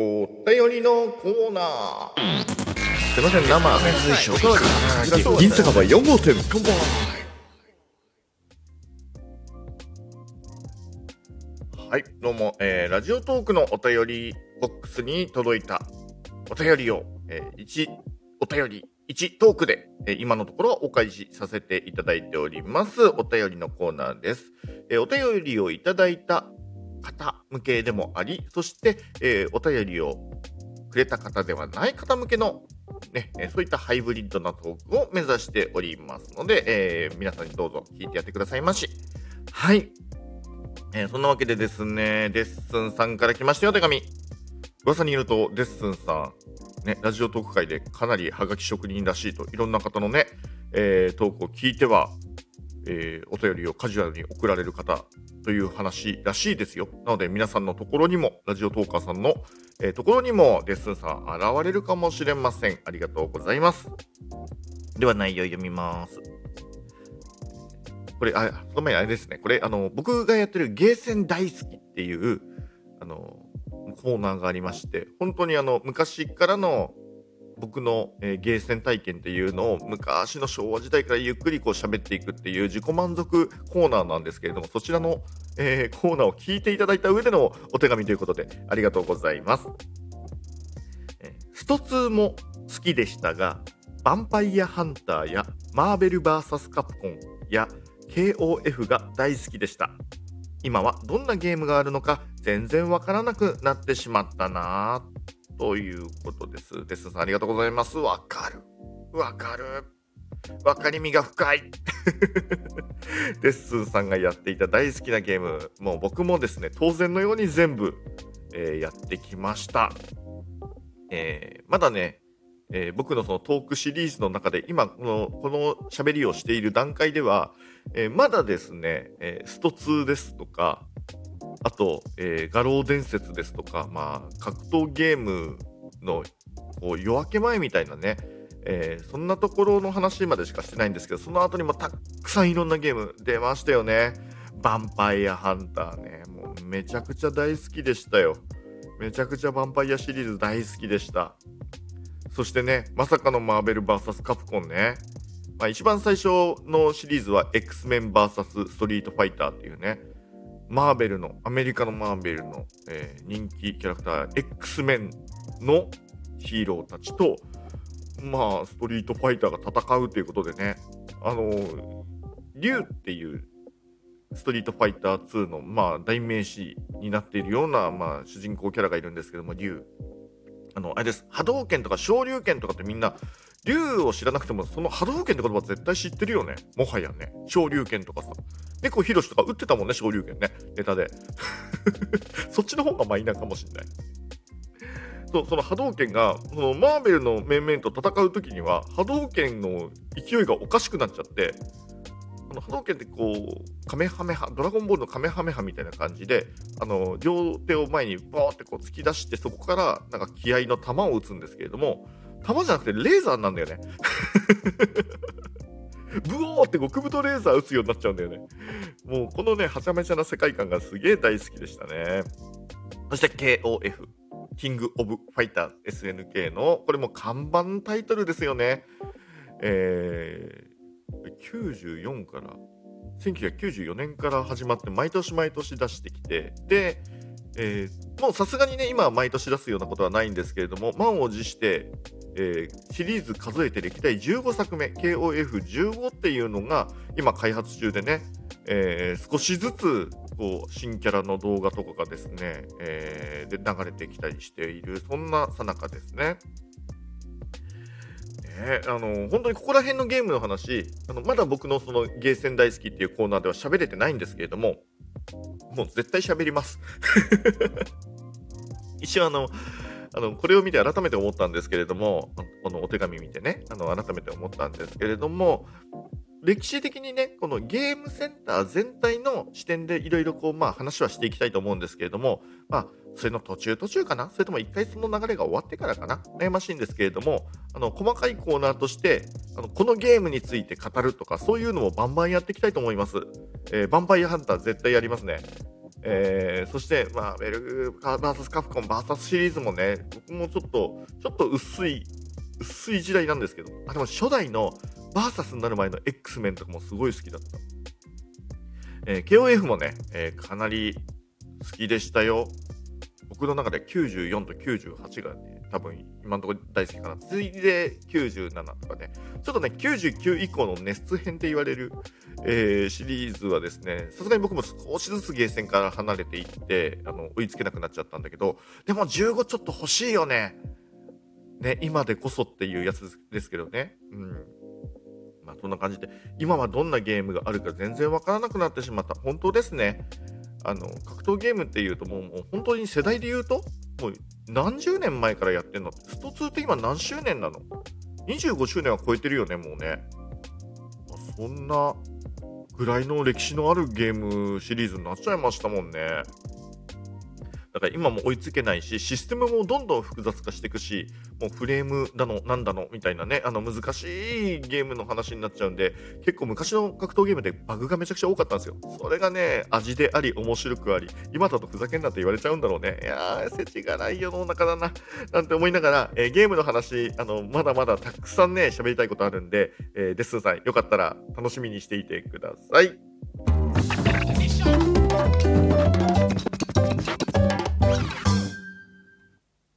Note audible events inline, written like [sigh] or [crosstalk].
お便りのコーナー。すいません、生。おかわり。銀酒場4号店。はい、どうも、えー、ラジオトークのお便りボックスに届いたお便りを、えー、1お便り、1トークで、えー、今のところお返しさせていただいておりますお便りのコーナーです。えー、お便りをいただいた方向けでもあり、そして、えー、お便りをくれた方ではない方向けの、ね、そういったハイブリッドなトークを目指しておりますので、えー、皆さんにどうぞ聞いてやってくださいまし。はい。えー、そんなわけでですね、デッスンさんから来ましたよ、手紙。噂によると、デッスンさん、ね、ラジオトーク界でかなりハガキ職人らしいと、いろんな方のね、えー、トークを聞いては、えー、お便りをカジュアルに送られる方という話らしいですよ。なので皆さんのところにも、ラジオトーカーさんの、えー、ところにもデッスンさん現れるかもしれません。ありがとうございます。では内容読みます。これ、あ、その前にあれですね。これ、あの、僕がやってるゲーセン大好きっていう、あの、コーナーがありまして、本当にあの、昔からの僕の、えー、ゲーセン体験っていうのを昔の昭和時代からゆっくりこう喋っていくっていう自己満足コーナーなんですけれどもそちらの、えー、コーナーを聞いていただいた上でのお手紙ということでありがとうございます。えー、スト2も好きでしたがヴァンパイアハンターやマーベル VS カプコンや KOF が大好きでした。今はどんなゲームがあるのか全然わからなくなってしまったなぁということです。デスさんありがとうございます。わかる。わかる。分かりみが深い。[laughs] デッスンさんがやっていた大好きなゲーム、もう僕もですね、当然のように全部、えー、やってきました。えー、まだね、えー、僕のそのトークシリーズの中で今このこの喋りをしている段階では、えー、まだですね、えー、スト2ですとか、あと、えー、画廊伝説ですとか、まあ、格闘ゲームのこう夜明け前みたいなね、えー、そんなところの話までしかしてないんですけど、その後にもたくさんいろんなゲーム出ましたよね。ヴァンパイアハンターね。もうめちゃくちゃ大好きでしたよ。めちゃくちゃヴァンパイアシリーズ大好きでした。そしてね、まさかのマーベル VS カプコンね。まあ、一番最初のシリーズは X メン VS ストリートファイターっていうね、マーベルの、アメリカのマーベルの、えー、人気キャラクター、X メンのヒーローたちと、まあ、ストリートファイターが戦うということでね、あのー、竜っていうストリートファイター2の、まあ、代名詞になっているような、まあ、主人公キャラがいるんですけども、竜。あの、あれです。波動拳とか昇竜拳とかってみんな、竜を知らなくても、その波動拳って言葉絶対知ってるよね。もはやね。昇竜拳とかさ。猫ひろしとか打ってたもんね、昇竜拳ね。ネタで。[laughs] そっちの方がマイナーかもしんない。そうその波動拳がそのマーベルの面々と戦う時には波動拳の勢いがおかしくなっちゃっての波動拳ってこうカメハメハドラゴンボールのカメハメハみたいな感じであの両手を前にバーってこう突き出してそこからなんか気合の球を打つんですけれども弾じゃなくてレーザーなんだよねブオーって極太レーザー撃つようになっちゃうんだよね。もうこのね、はちゃめちゃな世界観がすげえ大好きでしたね。そして KOF、キング・オブ・ファイター SNK の、これも看板タイトルですよね。えー、94から、1994年から始まって毎年毎年出してきて、で、えー、もうさすがにね、今は毎年出すようなことはないんですけれども、満を持して、えー、シリーズ数えて歴代15作目 KOF15 っていうのが今開発中でね、えー、少しずつこう新キャラの動画とかがですね、えー、で流れてきたりしているそんなさなかですね。ね、あの本当にここら辺のゲームの話あのまだ僕のそのゲーセン大好きっていうコーナーでは喋れてないんですけれどももう絶対喋ります [laughs] 一応あのあの、これを見て改めて思ったんですけれども、このお手紙見てね、あの、改めて思ったんですけれども、歴史的にね、このゲームセンター全体の視点でいろいろこう、まあ話はしていきたいと思うんですけれども、まあ、それの途中途中かな？それとも一回その流れが終わってからかな？悩ましいんですけれども、あの、細かいコーナーとして、あの、このゲームについて語るとか、そういうのもバンバンやっていきたいと思います。えー、ヴァンパイアハンター絶対やりますね。えー、そして、まあ、ベルグ VS カプコン VS シリーズもね、僕もちょっと、ちょっと薄い、薄い時代なんですけど、あ、でも初代の VS になる前の X メンとかもすごい好きだった。えー、KOF もね、えー、かなり好きでしたよ。僕の中で94と98がね、多分今のところ大好きかな。次いで97とかね、ちょっとね、99以降の熱編って言われる、えー、シリーズはですね、さすがに僕も少しずつゲーセンから離れていって、あの、追いつけなくなっちゃったんだけど、でも15ちょっと欲しいよね。ね、今でこそっていうやつですけどね。うん。まあ、そんな感じで、今はどんなゲームがあるか全然わからなくなってしまった。本当ですね。あの、格闘ゲームっていうともう、もう本当に世代で言うと、もう何十年前からやってんの？スト2って今何周年なの ?25 周年は超えてるよね、もうね。そんなぐらいの歴史のあるゲームシリーズになっちゃいましたもんね。だから今も追いつけないし、システムもどんどん複雑化していくし、もうフレームだの、なんだの、みたいなね、あの難しいゲームの話になっちゃうんで、結構昔の格闘ゲームでバグがめちゃくちゃ多かったんですよ。それがね、味であり、面白くあり、今だとふざけんなって言われちゃうんだろうね。いやー、世知がない世の中だな、なんて思いながら、えー、ゲームの話、あの、まだまだたくさんね、喋りたいことあるんで、えー、デスンさん、よかったら楽しみにしていてください。